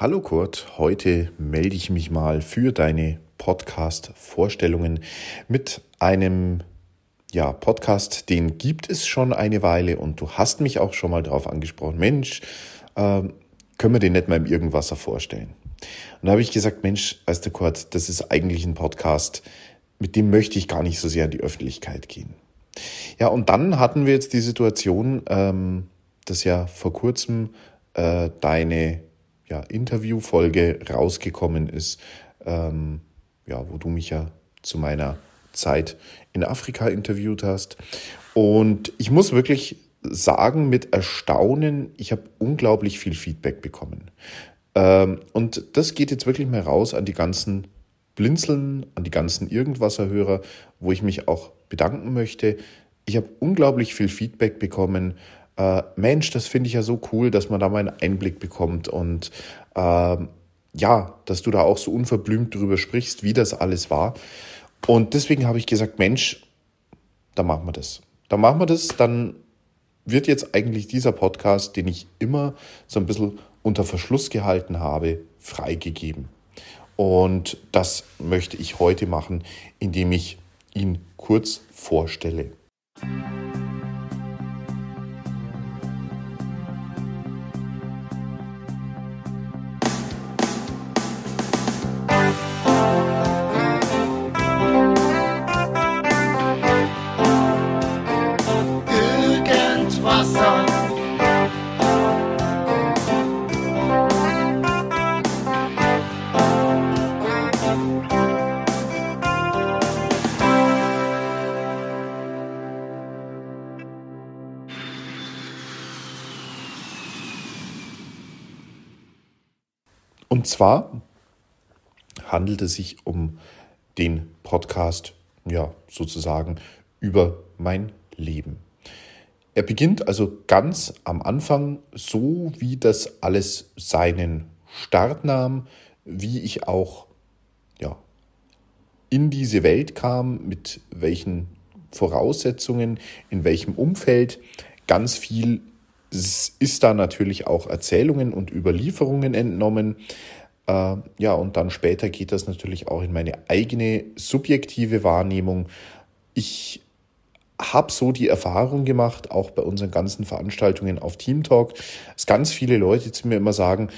Hallo Kurt, heute melde ich mich mal für deine Podcast-Vorstellungen mit einem ja, Podcast, den gibt es schon eine Weile und du hast mich auch schon mal darauf angesprochen, Mensch, äh, können wir den nicht mal im Irgendwasser vorstellen? Und da habe ich gesagt, Mensch, weißt du Kurt, das ist eigentlich ein Podcast, mit dem möchte ich gar nicht so sehr in die Öffentlichkeit gehen. Ja, und dann hatten wir jetzt die Situation, ähm, dass ja vor kurzem äh, deine ja, Interviewfolge rausgekommen ist, ähm, ja, wo du mich ja zu meiner Zeit in Afrika interviewt hast. Und ich muss wirklich sagen, mit Erstaunen, ich habe unglaublich viel Feedback bekommen. Ähm, und das geht jetzt wirklich mal raus an die ganzen Blinzeln, an die ganzen Irgendwasserhörer, wo ich mich auch bedanken möchte. Ich habe unglaublich viel Feedback bekommen äh, Mensch, das finde ich ja so cool, dass man da mal einen Einblick bekommt und äh, ja, dass du da auch so unverblümt drüber sprichst, wie das alles war. Und deswegen habe ich gesagt, Mensch, da machen wir das. Da machen wir das, dann wird jetzt eigentlich dieser Podcast, den ich immer so ein bisschen unter Verschluss gehalten habe, freigegeben. Und das möchte ich heute machen, indem ich ihn kurz vorstelle. Und zwar handelt es sich um den Podcast, ja, sozusagen über mein Leben. Er beginnt also ganz am Anfang, so wie das alles seinen Start nahm, wie ich auch ja, in diese Welt kam, mit welchen Voraussetzungen, in welchem Umfeld. Ganz viel ist da natürlich auch Erzählungen und Überlieferungen entnommen. Äh, ja, und dann später geht das natürlich auch in meine eigene subjektive Wahrnehmung. Ich habe so die Erfahrung gemacht, auch bei unseren ganzen Veranstaltungen auf Team Talk, dass ganz viele Leute zu mir immer sagen,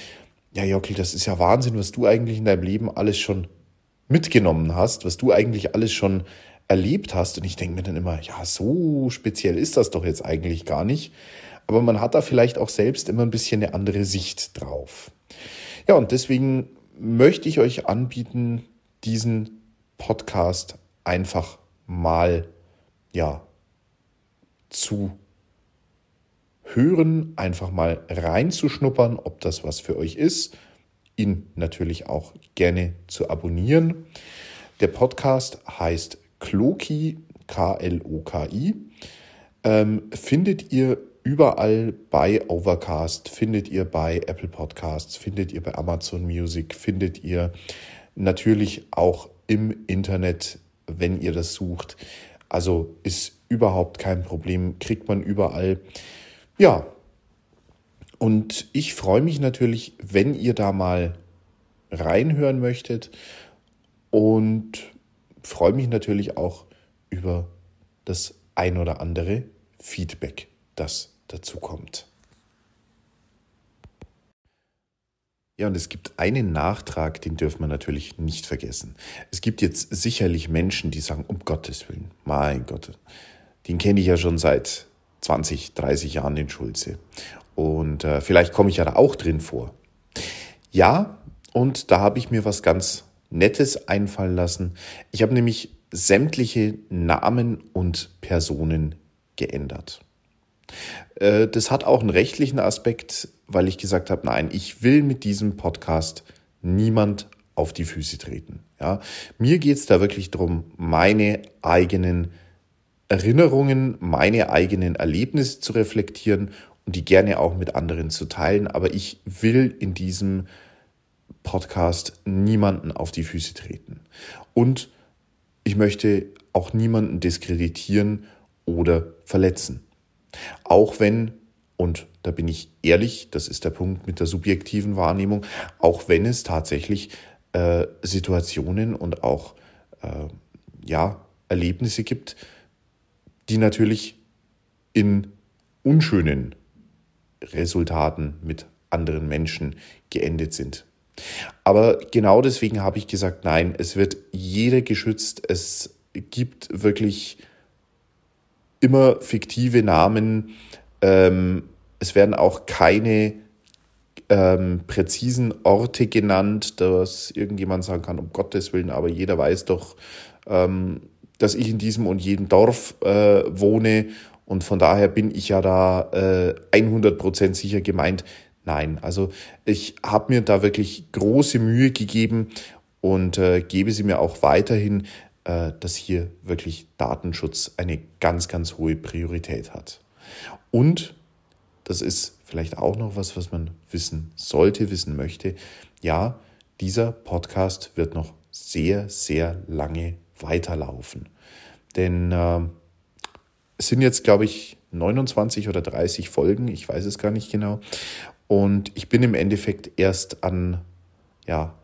ja, Jockel, das ist ja Wahnsinn, was du eigentlich in deinem Leben alles schon mitgenommen hast, was du eigentlich alles schon erlebt hast. Und ich denke mir dann immer, ja, so speziell ist das doch jetzt eigentlich gar nicht aber man hat da vielleicht auch selbst immer ein bisschen eine andere Sicht drauf. Ja, und deswegen möchte ich euch anbieten, diesen Podcast einfach mal, ja, zu hören, einfach mal reinzuschnuppern, ob das was für euch ist. Ihn natürlich auch gerne zu abonnieren. Der Podcast heißt Kloki, K-L-O-K-I. Ähm, findet ihr überall bei Overcast, findet ihr bei Apple Podcasts, findet ihr bei Amazon Music, findet ihr natürlich auch im Internet, wenn ihr das sucht. Also ist überhaupt kein Problem, kriegt man überall. Ja, und ich freue mich natürlich, wenn ihr da mal reinhören möchtet und freue mich natürlich auch über das ein oder andere Feedback, das dazu kommt. Ja, und es gibt einen Nachtrag, den dürfen wir natürlich nicht vergessen. Es gibt jetzt sicherlich Menschen, die sagen, um Gottes Willen, mein Gott, den kenne ich ja schon seit 20, 30 Jahren, den Schulze. Und äh, vielleicht komme ich ja da auch drin vor. Ja, und da habe ich mir was ganz Nettes einfallen lassen. Ich habe nämlich sämtliche Namen und Personen geändert. Äh, das hat auch einen rechtlichen Aspekt, weil ich gesagt habe, nein, ich will mit diesem Podcast niemand auf die Füße treten. Ja, mir geht es da wirklich darum, meine eigenen Erinnerungen, meine eigenen Erlebnisse zu reflektieren und die gerne auch mit anderen zu teilen. Aber ich will in diesem Podcast niemanden auf die Füße treten. Und ich möchte auch niemanden diskreditieren oder verletzen. Auch wenn Und da bin ich ehrlich, das ist der Punkt mit der subjektiven Wahrnehmung, auch wenn es tatsächlich äh, Situationen und auch äh, ja, Erlebnisse gibt, die natürlich in unschönen Resultaten mit anderen Menschen geendet sind. Aber genau deswegen habe ich gesagt, nein, es wird jeder geschützt. Es gibt wirklich immer fiktive Namen. Ähm, es werden auch keine ähm, präzisen Orte genannt, dass irgendjemand sagen kann, um Gottes Willen, aber jeder weiß doch, ähm, dass ich in diesem und jedem Dorf äh, wohne und von daher bin ich ja da äh, 100% sicher gemeint. Nein, also ich habe mir da wirklich große Mühe gegeben und äh, gebe sie mir auch weiterhin, dass hier wirklich Datenschutz eine ganz, ganz hohe Priorität hat. Und das ist vielleicht auch noch was, was man wissen sollte, wissen möchte. Ja, dieser Podcast wird noch sehr, sehr lange weiterlaufen. Denn äh, es sind jetzt, glaube ich, 29 oder 30 Folgen, ich weiß es gar nicht genau. Und ich bin im Endeffekt erst an ja,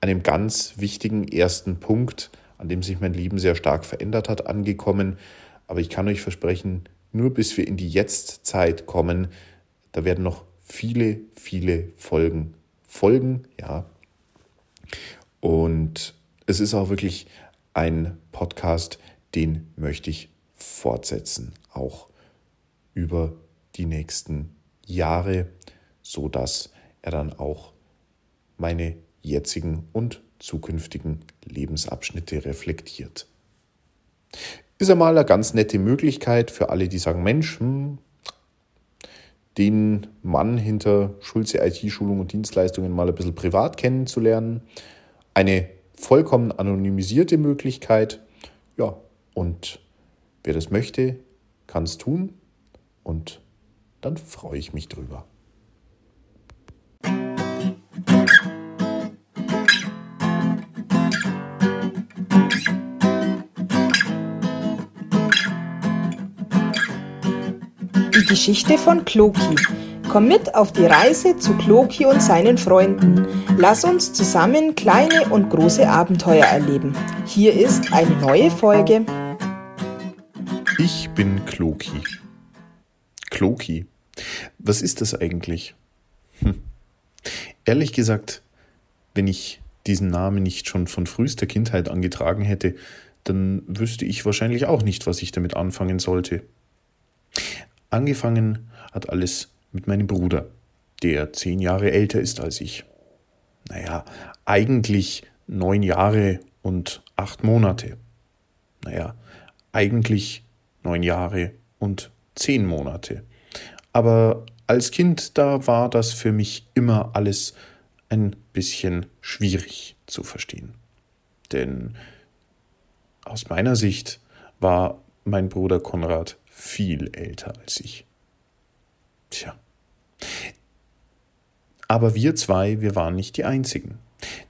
einem ganz wichtigen ersten Punkt, an dem sich mein Leben sehr stark verändert hat, angekommen. Aber ich kann euch versprechen, nur bis wir in die Jetztzeit kommen, da werden noch viele, viele Folgen folgen, ja. Und es ist auch wirklich ein Podcast, den möchte ich fortsetzen, auch über die nächsten Jahre, so dass er dann auch meine jetzigen und zukünftigen Lebensabschnitte reflektiert. Ist einmal eine ganz nette Möglichkeit für alle, die sagen, Mensch, hm, den Mann hinter Schulze IT-Schulung und Dienstleistungen mal ein bisschen privat kennenzulernen. Eine vollkommen anonymisierte Möglichkeit. Ja, und wer das möchte, kann es tun und dann freue ich mich drüber. Geschichte von Kloki. Komm mit auf die Reise zu Kloki und seinen Freunden. Lass uns zusammen kleine und große Abenteuer erleben. Hier ist eine neue Folge. Ich bin Kloki. Kloki. Was ist das eigentlich? Hm. Ehrlich gesagt, wenn ich diesen Namen nicht schon von frühester Kindheit angetragen hätte, dann wüsste ich wahrscheinlich auch nicht, was ich damit anfangen sollte. Angefangen hat alles mit meinem Bruder, der zehn Jahre älter ist als ich. Naja, eigentlich neun Jahre und acht Monate. Naja, eigentlich neun Jahre und zehn Monate. Aber als Kind, da war das für mich immer alles ein bisschen schwierig zu verstehen. Denn aus meiner Sicht war mein Bruder Konrad viel älter als ich. Tja. Aber wir zwei, wir waren nicht die Einzigen.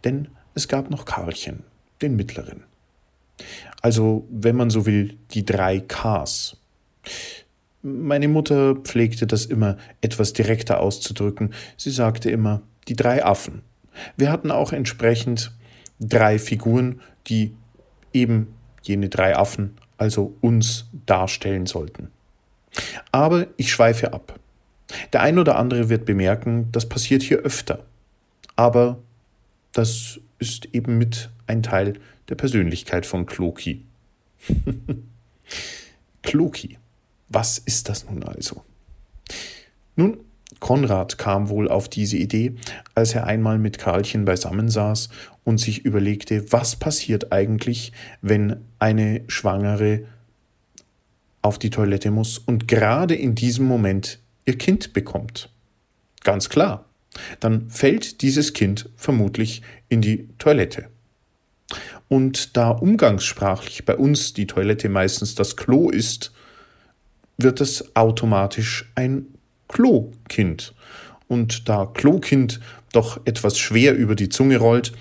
Denn es gab noch Karlchen, den mittleren. Also, wenn man so will, die drei Ks. Meine Mutter pflegte das immer etwas direkter auszudrücken. Sie sagte immer, die drei Affen. Wir hatten auch entsprechend drei Figuren, die eben jene drei Affen also uns darstellen sollten. Aber ich schweife ab. Der ein oder andere wird bemerken, das passiert hier öfter. Aber das ist eben mit ein Teil der Persönlichkeit von Kloki. Kloki, was ist das nun also? Nun, Konrad kam wohl auf diese Idee, als er einmal mit Karlchen beisammensaß und sich überlegte, was passiert eigentlich, wenn eine Schwangere auf die Toilette muss und gerade in diesem Moment ihr Kind bekommt. Ganz klar, dann fällt dieses Kind vermutlich in die Toilette. Und da umgangssprachlich bei uns die Toilette meistens das Klo ist, wird es automatisch ein Klokind. Und da Klokind doch etwas schwer über die Zunge rollt,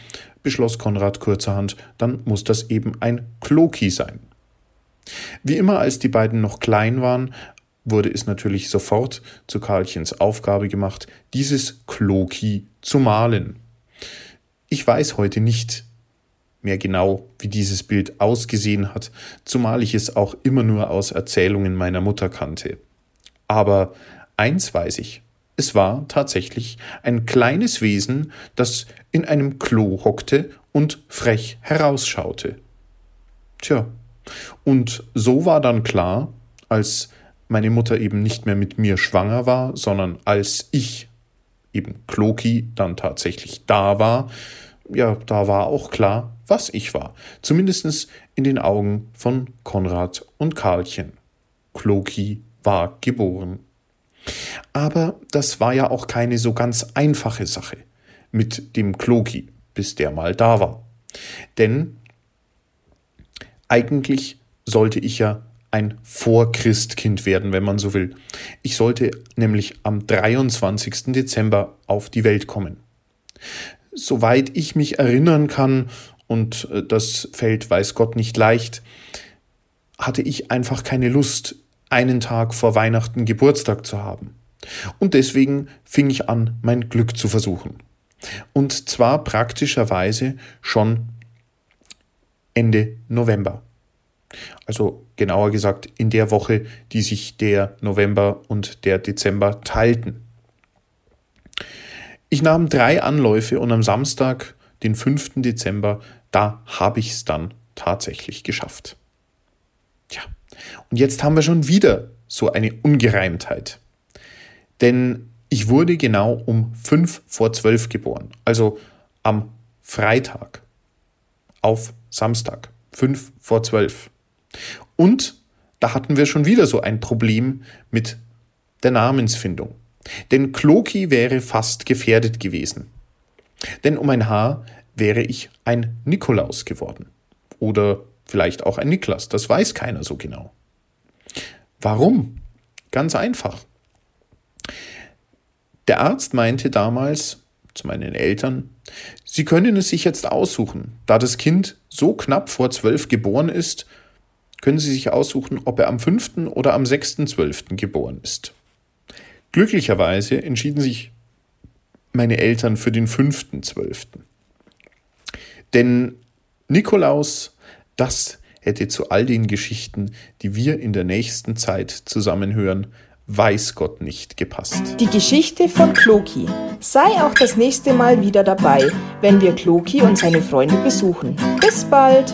beschloss Konrad kurzerhand, dann muss das eben ein Kloki sein. Wie immer, als die beiden noch klein waren, wurde es natürlich sofort zu Karlchens Aufgabe gemacht, dieses Kloki zu malen. Ich weiß heute nicht mehr genau, wie dieses Bild ausgesehen hat, zumal ich es auch immer nur aus Erzählungen meiner Mutter kannte. Aber eins weiß ich, es war tatsächlich ein kleines Wesen, das in einem Klo hockte und frech herausschaute. Tja, und so war dann klar, als meine Mutter eben nicht mehr mit mir schwanger war, sondern als ich, eben Kloki, dann tatsächlich da war, ja, da war auch klar, was ich war. Zumindest in den Augen von Konrad und Karlchen. Kloki war geboren. Aber das war ja auch keine so ganz einfache Sache mit dem Kloki, bis der mal da war. Denn eigentlich sollte ich ja ein Vorchristkind werden, wenn man so will. Ich sollte nämlich am 23. Dezember auf die Welt kommen. Soweit ich mich erinnern kann, und äh, das fällt weiß Gott nicht leicht, hatte ich einfach keine Lust, einen Tag vor Weihnachten Geburtstag zu haben. Und deswegen fing ich an, mein Glück zu versuchen. Und zwar praktischerweise schon Ende November. Also genauer gesagt in der Woche, die sich der November und der Dezember teilten. Ich nahm drei Anläufe und am Samstag, den 5. Dezember, da habe ich es dann tatsächlich geschafft. Tja, und jetzt haben wir schon wieder so eine Ungereimtheit. Denn ich wurde genau um 5 vor 12 geboren, also am Freitag auf Samstag, 5 vor 12. Und da hatten wir schon wieder so ein Problem mit der Namensfindung. Denn Kloki wäre fast gefährdet gewesen. Denn um ein Haar wäre ich ein Nikolaus geworden. Oder vielleicht auch ein Niklas, das weiß keiner so genau. Warum? Ganz einfach. Der Arzt meinte damals zu meinen Eltern, sie können es sich jetzt aussuchen. Da das Kind so knapp vor zwölf geboren ist, können sie sich aussuchen, ob er am 5. oder am 6.12. geboren ist. Glücklicherweise entschieden sich meine Eltern für den 5.12. Denn Nikolaus, das hätte zu all den Geschichten, die wir in der nächsten Zeit zusammenhören, weiß Gott nicht gepasst. Die Geschichte von Kloki. Sei auch das nächste Mal wieder dabei, wenn wir Kloki und seine Freunde besuchen. Bis bald!